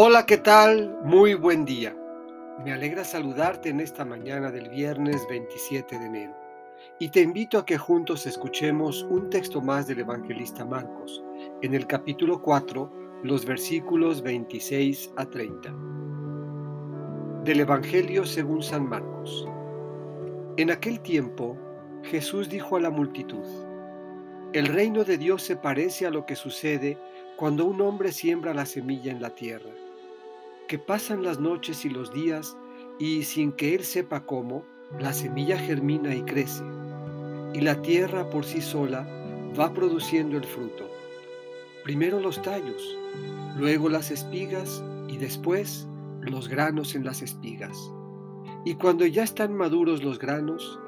Hola, ¿qué tal? Muy buen día. Me alegra saludarte en esta mañana del viernes 27 de enero y te invito a que juntos escuchemos un texto más del evangelista Marcos, en el capítulo 4, los versículos 26 a 30. Del Evangelio según San Marcos. En aquel tiempo, Jesús dijo a la multitud, El reino de Dios se parece a lo que sucede cuando un hombre siembra la semilla en la tierra, que pasan las noches y los días y sin que él sepa cómo, la semilla germina y crece, y la tierra por sí sola va produciendo el fruto. Primero los tallos, luego las espigas y después los granos en las espigas. Y cuando ya están maduros los granos,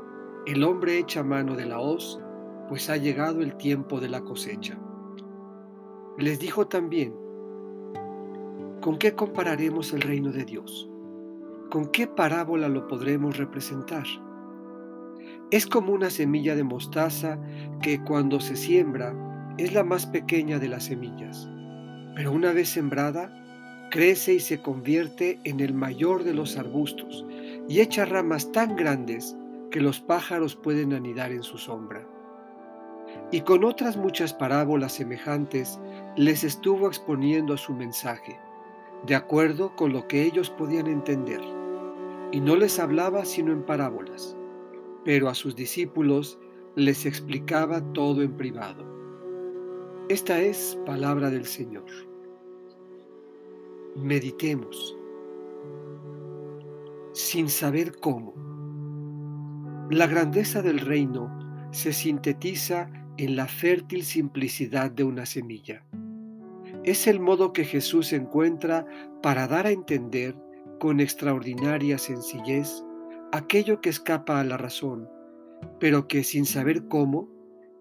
el hombre echa mano de la hoz, pues ha llegado el tiempo de la cosecha. Les dijo también, ¿con qué compararemos el reino de Dios? ¿Con qué parábola lo podremos representar? Es como una semilla de mostaza que cuando se siembra es la más pequeña de las semillas, pero una vez sembrada, crece y se convierte en el mayor de los arbustos y echa ramas tan grandes que los pájaros pueden anidar en su sombra y con otras muchas parábolas semejantes les estuvo exponiendo su mensaje, de acuerdo con lo que ellos podían entender, y no les hablaba sino en parábolas, pero a sus discípulos les explicaba todo en privado. Esta es palabra del Señor. Meditemos, sin saber cómo. La grandeza del reino se sintetiza en la fértil simplicidad de una semilla. Es el modo que Jesús encuentra para dar a entender con extraordinaria sencillez aquello que escapa a la razón, pero que sin saber cómo,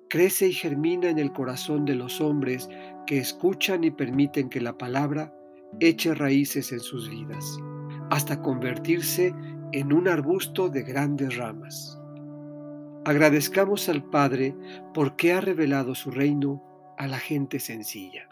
crece y germina en el corazón de los hombres que escuchan y permiten que la palabra eche raíces en sus vidas, hasta convertirse en un arbusto de grandes ramas. Agradezcamos al Padre porque ha revelado su reino a la gente sencilla.